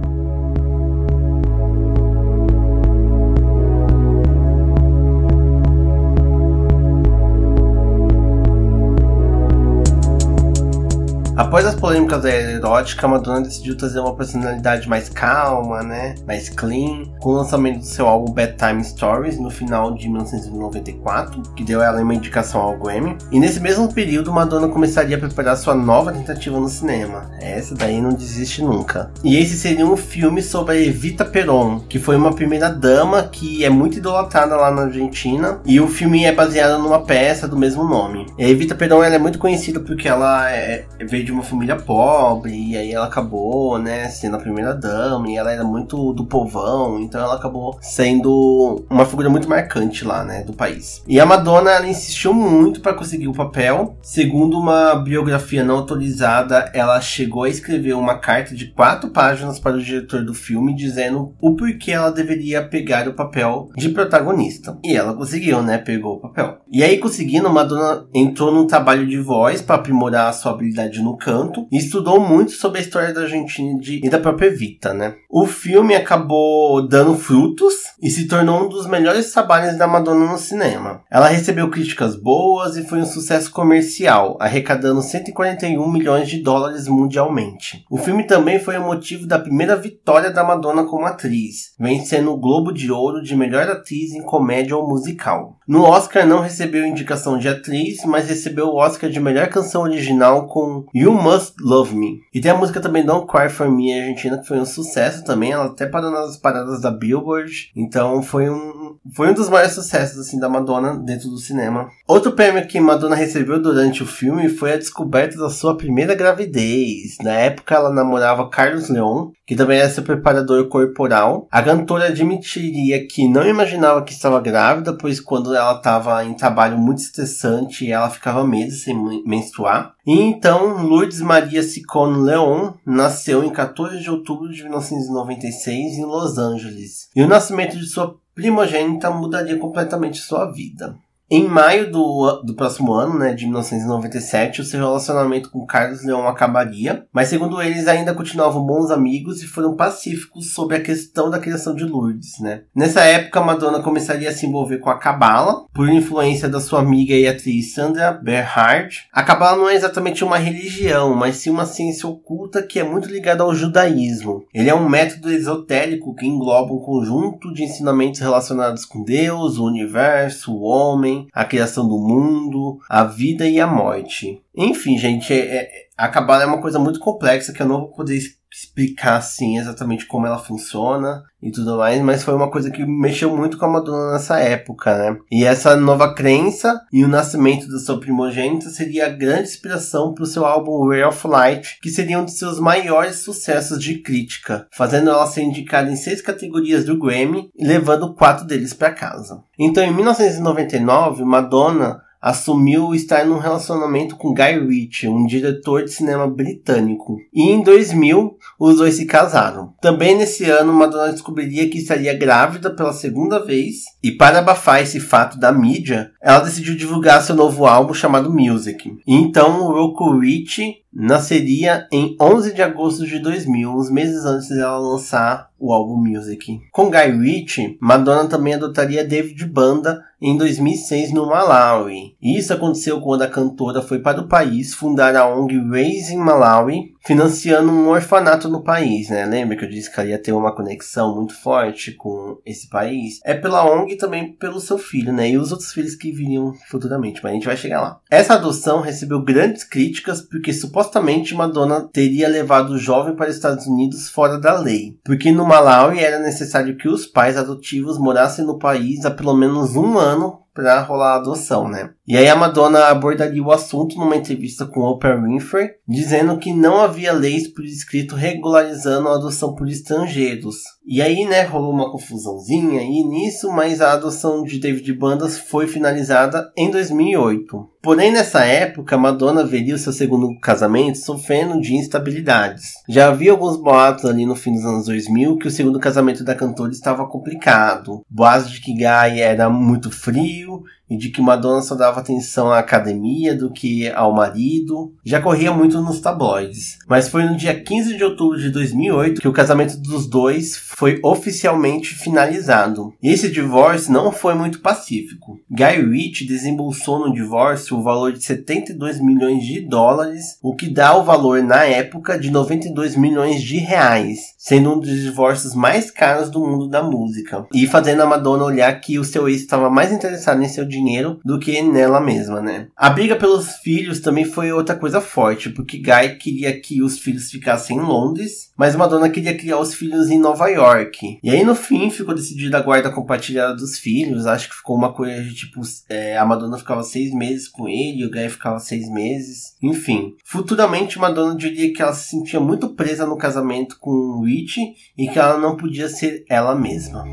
Após as polêmicas da erótica, Madonna decidiu trazer uma personalidade mais calma, né? Mais clean, com o lançamento do seu álbum Bedtime Stories no final de 1994, que deu ela uma indicação ao Grammy. E nesse mesmo período, Madonna começaria a preparar sua nova tentativa no cinema. Essa daí não desiste nunca. E esse seria um filme sobre a Evita Peron, que foi uma primeira dama que é muito idolatrada lá na Argentina. E o filme é baseado numa peça do mesmo nome. A Evita Peron ela é muito conhecida porque ela é, veio de uma família pobre, e aí ela acabou, né, sendo a primeira dama, e ela era muito do povão, então ela acabou sendo uma figura muito marcante lá, né, do país. E a Madonna, ela insistiu muito para conseguir o papel. Segundo uma biografia não autorizada, ela chegou a escrever uma carta de quatro páginas para o diretor do filme, dizendo o porquê ela deveria pegar o papel de protagonista. E ela conseguiu, né, pegou o papel. E aí, conseguindo, Madonna entrou num trabalho de voz para aprimorar a sua habilidade no Encanto e estudou muito sobre a história da Argentina e da própria Evita, né? O filme acabou dando frutos e se tornou um dos melhores trabalhos da Madonna no cinema. Ela recebeu críticas boas e foi um sucesso comercial, arrecadando 141 milhões de dólares mundialmente. O filme também foi o motivo da primeira vitória da Madonna como atriz, vencendo o Globo de Ouro de melhor atriz em comédia ou musical. No Oscar não recebeu indicação de atriz, mas recebeu o Oscar de melhor canção original com You Must Love Me. E tem a música também Don't Cry For Me Argentina, que foi um sucesso também, ela até parou nas paradas da Billboard, então foi um, foi um dos maiores sucessos assim da Madonna dentro do cinema. Outro prêmio que Madonna recebeu durante o filme foi a descoberta da sua primeira gravidez. Na época ela namorava Carlos Leon, que também era seu preparador corporal. A cantora admitiria que não imaginava que estava grávida, pois quando ela estava em trabalho muito estressante, ela ficava meses sem menstruar. E então Lourdes Maria Sicone Leon nasceu em 14 de outubro de 1996 em Los Angeles. E o nascimento de sua primogênita mudaria completamente sua vida. Em maio do, do próximo ano, né, de 1997, o seu relacionamento com Carlos Leon acabaria, mas segundo eles ainda continuavam bons amigos e foram pacíficos sobre a questão da criação de Lourdes, né. Nessa época, Madonna começaria a se envolver com a Cabala, por influência da sua amiga e atriz Sandra Berhard. A Cabala não é exatamente uma religião, mas sim uma ciência oculta que é muito ligada ao judaísmo. Ele é um método esotérico que engloba um conjunto de ensinamentos relacionados com Deus, o universo, o homem, a criação do mundo, a vida e a morte. Enfim, gente, é, é, a Cabala é uma coisa muito complexa que eu não vou poder explicar assim exatamente como ela funciona e tudo mais, mas foi uma coisa que mexeu muito com a Madonna nessa época, né? E essa nova crença e o nascimento do seu primogênito seria a grande inspiração para o seu álbum Ray of Light, que seria um de seus maiores sucessos de crítica, fazendo ela ser indicada em seis categorias do Grammy e levando quatro deles para casa. Então, em 1999, Madonna assumiu estar num relacionamento com Guy Ritchie, um diretor de cinema britânico. E em 2000, os dois se casaram. Também nesse ano, Madonna descobriria que estaria grávida pela segunda vez, e para abafar esse fato da mídia, ela decidiu divulgar seu novo álbum chamado Music. E então, o Roku Ritchie nasceria em 11 de agosto de 2000, uns meses antes dela lançar o álbum Music. Com Guy Ritchie, Madonna também adotaria David Banda em 2006 no Malawi. Isso aconteceu quando a cantora foi para o país fundar a ONG Raising Malawi, financiando um orfanato no país, né? Lembra que eu disse que ela ia ter uma conexão muito forte com esse país? É pela ONG e também pelo seu filho, né? E os outros filhos que viriam futuramente, mas a gente vai chegar lá. Essa adoção recebeu grandes críticas porque supostamente Madonna teria levado o jovem para os Estados Unidos fora da lei, porque no Malawi era necessário que os pais adotivos morassem no país há pelo menos um ano para rolar a adoção, né? E aí a Madonna abordaria o assunto numa entrevista com Oprah Winfrey, dizendo que não havia leis por escrito regularizando a adoção por estrangeiros. E aí, né, rolou uma confusãozinha aí nisso, mas a adoção de David Bandas foi finalizada em 2008. Porém, nessa época, Madonna veria o seu segundo casamento sofrendo de instabilidades. Já havia alguns boatos ali no fim dos anos 2000 que o segundo casamento da cantora estava complicado. Boatos de que Guy era muito frio e de que Madonna só dava atenção à academia do que ao marido. Já corria muito nos tabloides. Mas foi no dia 15 de outubro de 2008 que o casamento dos dois foi oficialmente finalizado. E esse divórcio não foi muito pacífico. Guy Ritchie desembolsou no divórcio o valor de 72 milhões de dólares, o que dá o valor na época de 92 milhões de reais, sendo um dos divórcios mais caros do mundo da música. E fazendo a Madonna olhar que o seu ex estava mais interessado em seu dinheiro do que nela mesma, né? A briga pelos filhos também foi outra coisa forte, porque Guy queria que os filhos ficassem em Londres, mas Madonna queria criar os filhos em Nova York. E aí no fim ficou decidida a guarda compartilhada dos filhos, acho que ficou uma coisa de tipo, é, a Madonna ficava seis meses com ele, o Guy ficava seis meses, enfim. Futuramente Madonna diria que ela se sentia muito presa no casamento com Rich e que ela não podia ser ela mesma.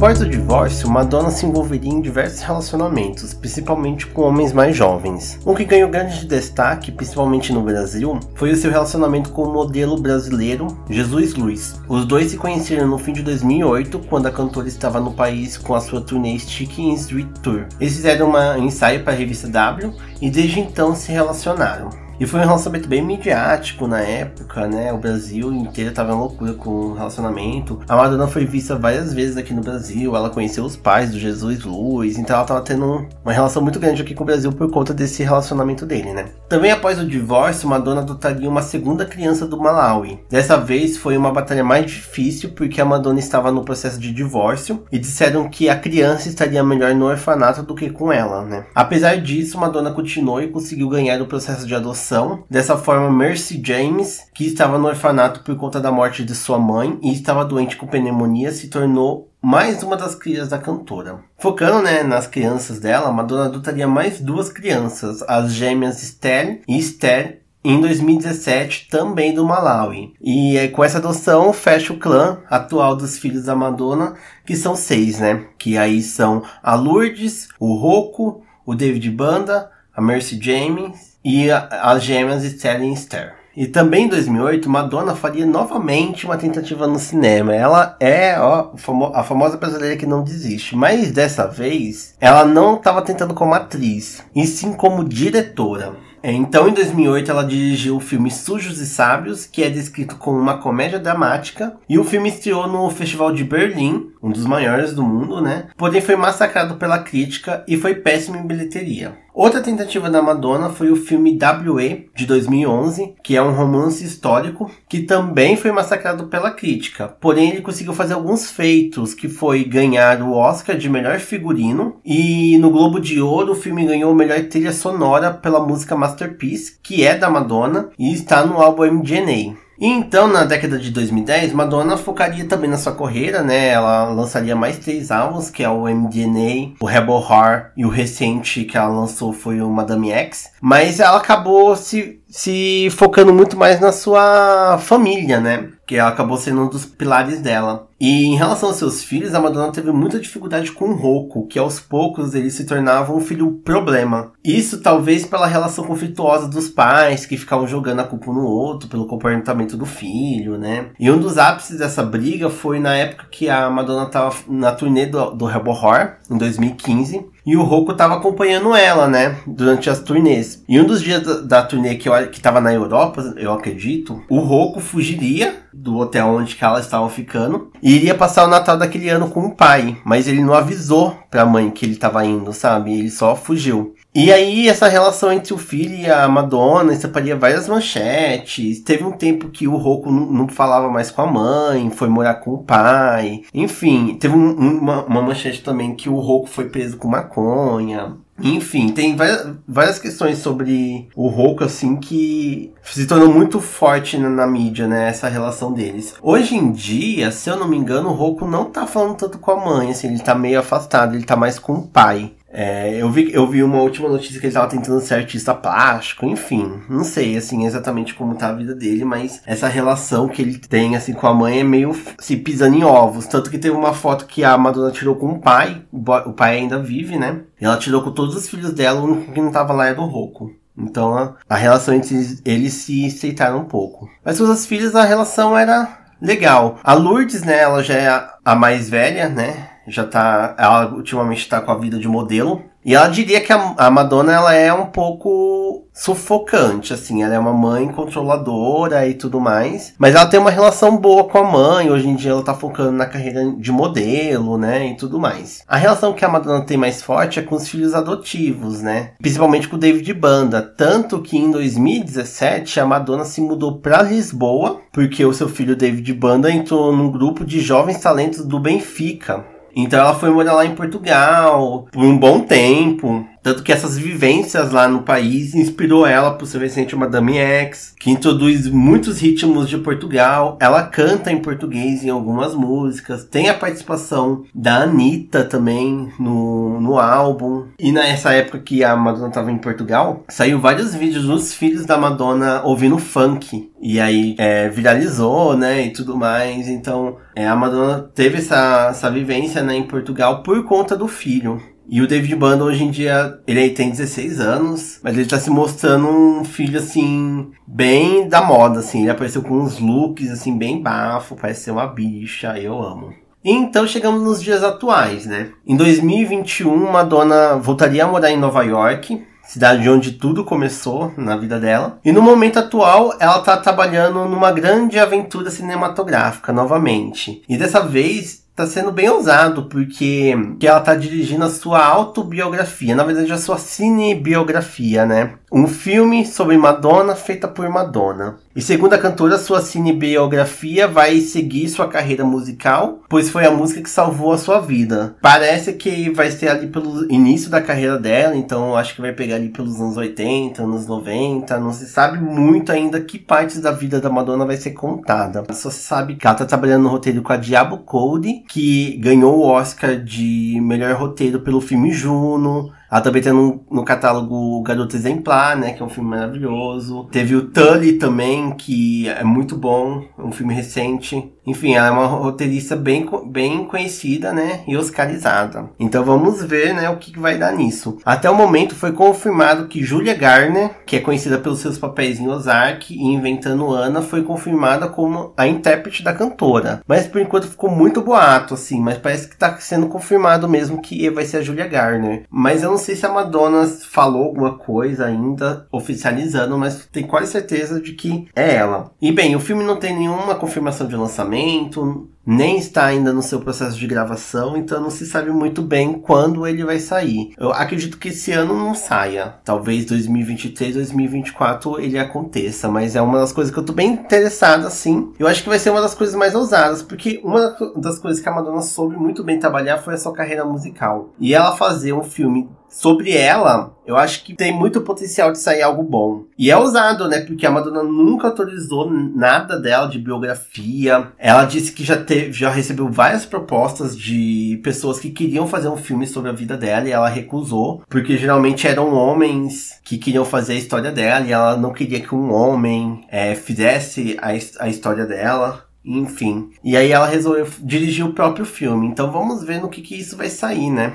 Após o divórcio, Madonna se envolveria em diversos relacionamentos, principalmente com homens mais jovens. Um que ganhou grande destaque, principalmente no Brasil, foi o seu relacionamento com o modelo brasileiro Jesus Luiz. Os dois se conheceram no fim de 2008, quando a cantora estava no país com a sua turnê Sticking Street Tour. Eles fizeram um ensaio para a revista W e desde então se relacionaram. E foi um relacionamento bem midiático na época, né? O Brasil inteiro tava loucura com o relacionamento. A Madonna foi vista várias vezes aqui no Brasil, ela conheceu os pais do Jesus Luz, então ela tava tendo uma relação muito grande aqui com o Brasil por conta desse relacionamento dele, né? Também após o divórcio, Madonna adotaria uma segunda criança do Malawi. Dessa vez foi uma batalha mais difícil porque a Madonna estava no processo de divórcio e disseram que a criança estaria melhor no orfanato do que com ela, né? Apesar disso, Madonna continuou e conseguiu ganhar o processo de adoção Dessa forma, Mercy James, que estava no orfanato por conta da morte de sua mãe e estava doente com pneumonia, se tornou mais uma das crias da cantora. Focando né, nas crianças dela, Madonna adotaria mais duas crianças, as gêmeas Esther e Esther, em 2017, também do Malawi. E é, com essa adoção, fecha o clã atual dos filhos da Madonna, que são seis, né? Que aí são a Lourdes, o Rocco, o David Banda, a Mercy James e as gêmeas Sterling Esther. E também em 2008, Madonna faria novamente uma tentativa no cinema. Ela é ó, a famosa brasileira que não desiste, mas dessa vez ela não estava tentando como atriz, e sim como diretora. Então, em 2008, ela dirigiu o filme Sujos e Sábios, que é descrito como uma comédia dramática, e o filme estreou no Festival de Berlim, um dos maiores do mundo, né? Porém, foi massacrado pela crítica e foi péssimo em bilheteria. Outra tentativa da Madonna foi o filme W.E. de 2011, que é um romance histórico que também foi massacrado pela crítica. Porém, ele conseguiu fazer alguns feitos, que foi ganhar o Oscar de melhor figurino e no Globo de Ouro o filme ganhou melhor trilha sonora pela música Masterpiece, que é da Madonna e está no álbum MDNA. E então, na década de 2010, Madonna focaria também na sua carreira, né? Ela lançaria mais três álbuns, que é o MDNA, o Rebel Heart e o recente que ela lançou foi o Madame X. Mas ela acabou se, se focando muito mais na sua família, né? Que acabou sendo um dos pilares dela. E em relação aos seus filhos, a Madonna teve muita dificuldade com o Rocco, que aos poucos ele se tornava um filho problema. Isso talvez pela relação conflituosa dos pais, que ficavam jogando a culpa no outro pelo comportamento do filho, né? E um dos ápices dessa briga foi na época que a Madonna estava na turnê do, do Rebel Horror, em 2015. E o Roku tava acompanhando ela, né? Durante as turnês. E um dos dias da, da turnê que, eu, que tava na Europa, eu acredito, o Roku fugiria do hotel onde ela estava ficando e iria passar o Natal daquele ano com o pai. Mas ele não avisou pra mãe que ele tava indo, sabe? Ele só fugiu. E aí, essa relação entre o filho e a Madonna estamparia várias manchetes. Teve um tempo que o Rocco não, falava mais com a mãe, foi morar com o pai. Enfim, teve um, uma, uma, manchete também que o Rocco foi preso com maconha. Enfim, tem várias, várias questões sobre o Rocco, assim, que se tornou muito forte na, na, mídia, né? Essa relação deles. Hoje em dia, se eu não me engano, o Rocco não tá falando tanto com a mãe, assim, ele tá meio afastado, ele tá mais com o pai. É, eu, vi, eu vi uma última notícia que ele estava tentando ser artista plástico, enfim. Não sei, assim, exatamente como tá a vida dele, mas essa relação que ele tem, assim, com a mãe é meio se pisando em ovos. Tanto que teve uma foto que a Madonna tirou com o pai, o pai ainda vive, né? E ela tirou com todos os filhos dela, o único que não tava lá era o Rocco. Então a, a relação entre eles se estreitaram um pouco. Mas com as filhas a relação era legal. A Lourdes, né, ela já é a mais velha, né? Já tá. Ela ultimamente tá com a vida de modelo. E ela diria que a, a Madonna ela é um pouco sufocante, assim. Ela é uma mãe controladora e tudo mais. Mas ela tem uma relação boa com a mãe. Hoje em dia ela tá focando na carreira de modelo, né? E tudo mais. A relação que a Madonna tem mais forte é com os filhos adotivos, né? Principalmente com o David Banda. Tanto que em 2017 a Madonna se mudou para Lisboa. Porque o seu filho David Banda entrou num grupo de jovens talentos do Benfica. Então ela foi morar lá em Portugal por um bom tempo. Tanto que essas vivências lá no país inspirou ela pro seu recente Madame X, que introduz muitos ritmos de Portugal. Ela canta em português em algumas músicas. Tem a participação da Anitta também no, no álbum. E nessa época que a Madonna estava em Portugal, saiu vários vídeos dos filhos da Madonna ouvindo funk. E aí é, viralizou, né? E tudo mais. Então é, a Madonna teve essa, essa vivência né, em Portugal por conta do filho. E o David Banda hoje em dia, ele tem 16 anos, mas ele tá se mostrando um filho assim, bem da moda, assim. Ele apareceu com uns looks assim, bem bafo, parece ser uma bicha, eu amo. Então chegamos nos dias atuais, né? Em 2021, Madonna voltaria a morar em Nova York, cidade onde tudo começou na vida dela. E no momento atual, ela tá trabalhando numa grande aventura cinematográfica novamente. E dessa vez tá sendo bem ousado, porque que ela tá dirigindo a sua autobiografia, na verdade a sua cinebiografia, né? Um filme sobre Madonna feita por Madonna. E segundo a cantora, sua cinebiografia vai seguir sua carreira musical, pois foi a música que salvou a sua vida. Parece que vai ser ali pelo início da carreira dela, então acho que vai pegar ali pelos anos 80, anos 90, não se sabe muito ainda que partes da vida da Madonna vai ser contada. Só se sabe que ela tá trabalhando no roteiro com a Diabo Code, que ganhou o Oscar de melhor roteiro pelo filme Juno. Ela também tem no, no catálogo Garoto Exemplar, né? Que é um filme maravilhoso. Teve o Tully também, que é muito bom. É um filme recente. Enfim, ela é uma roteirista bem, bem conhecida, né? E oscarizada. Então vamos ver, né? O que, vai dar nisso. Até o momento foi confirmado que Julia Garner, que é conhecida pelos seus papéis em Ozark e Inventando Ana, foi confirmada como a intérprete da cantora. Mas por enquanto ficou muito boato, assim. Mas parece que tá sendo confirmado mesmo que vai ser a Julia Garner. Mas eu não sei se a Madonna falou alguma coisa ainda oficializando, mas tenho quase certeza de que é ela. E bem, o filme não tem nenhuma confirmação de lançamento, momento, nem está ainda no seu processo de gravação, então não se sabe muito bem quando ele vai sair. Eu acredito que esse ano não saia. Talvez 2023, 2024 ele aconteça, mas é uma das coisas que eu tô bem interessado assim. Eu acho que vai ser uma das coisas mais ousadas, porque uma das coisas que a Madonna soube muito bem trabalhar foi a sua carreira musical. E ela fazer um filme sobre ela, eu acho que tem muito potencial de sair algo bom. E é ousado, né? Porque a Madonna nunca autorizou nada dela de biografia. Ela disse que já teve, já recebeu várias propostas de pessoas que queriam fazer um filme sobre a vida dela e ela recusou, porque geralmente eram homens que queriam fazer a história dela e ela não queria que um homem é, fizesse a, a história dela. Enfim. E aí ela resolveu dirigir o próprio filme. Então vamos ver no que, que isso vai sair, né?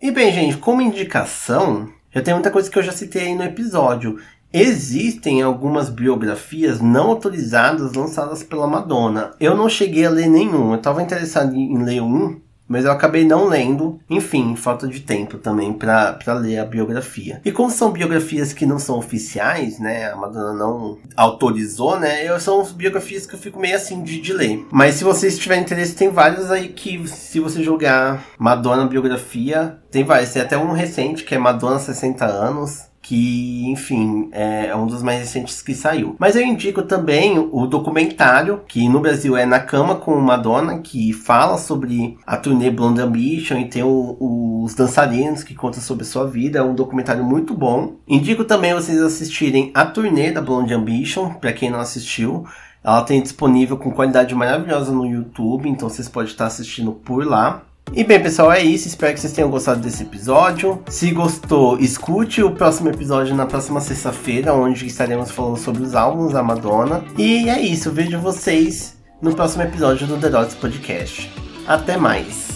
E bem, gente, como indicação, já tem muita coisa que eu já citei aí no episódio. Existem algumas biografias não autorizadas lançadas pela Madonna. Eu não cheguei a ler nenhum. Eu estava interessado em ler um, mas eu acabei não lendo, enfim, falta de tempo também para ler a biografia. E como são biografias que não são oficiais, né, a Madonna não autorizou, né, eu, são biografias que eu fico meio assim de, de ler. Mas se vocês tiverem interesse, tem vários aí que se você jogar Madonna biografia, tem vários. Tem até um recente que é Madonna 60 anos, que, enfim, é um dos mais recentes que saiu. Mas eu indico também o documentário, que no Brasil é Na Cama com Madonna, que fala sobre a turnê Blonde Ambition e tem o, os dançarinos que conta sobre sua vida. É um documentário muito bom. Indico também vocês assistirem a turnê da Blonde Ambition, para quem não assistiu. Ela tem disponível com qualidade maravilhosa no YouTube, então vocês podem estar assistindo por lá. E bem, pessoal, é isso. Espero que vocês tenham gostado desse episódio. Se gostou, escute o próximo episódio na próxima sexta-feira, onde estaremos falando sobre os álbuns da Madonna. E é isso. Vejo vocês no próximo episódio do The Dots Podcast. Até mais.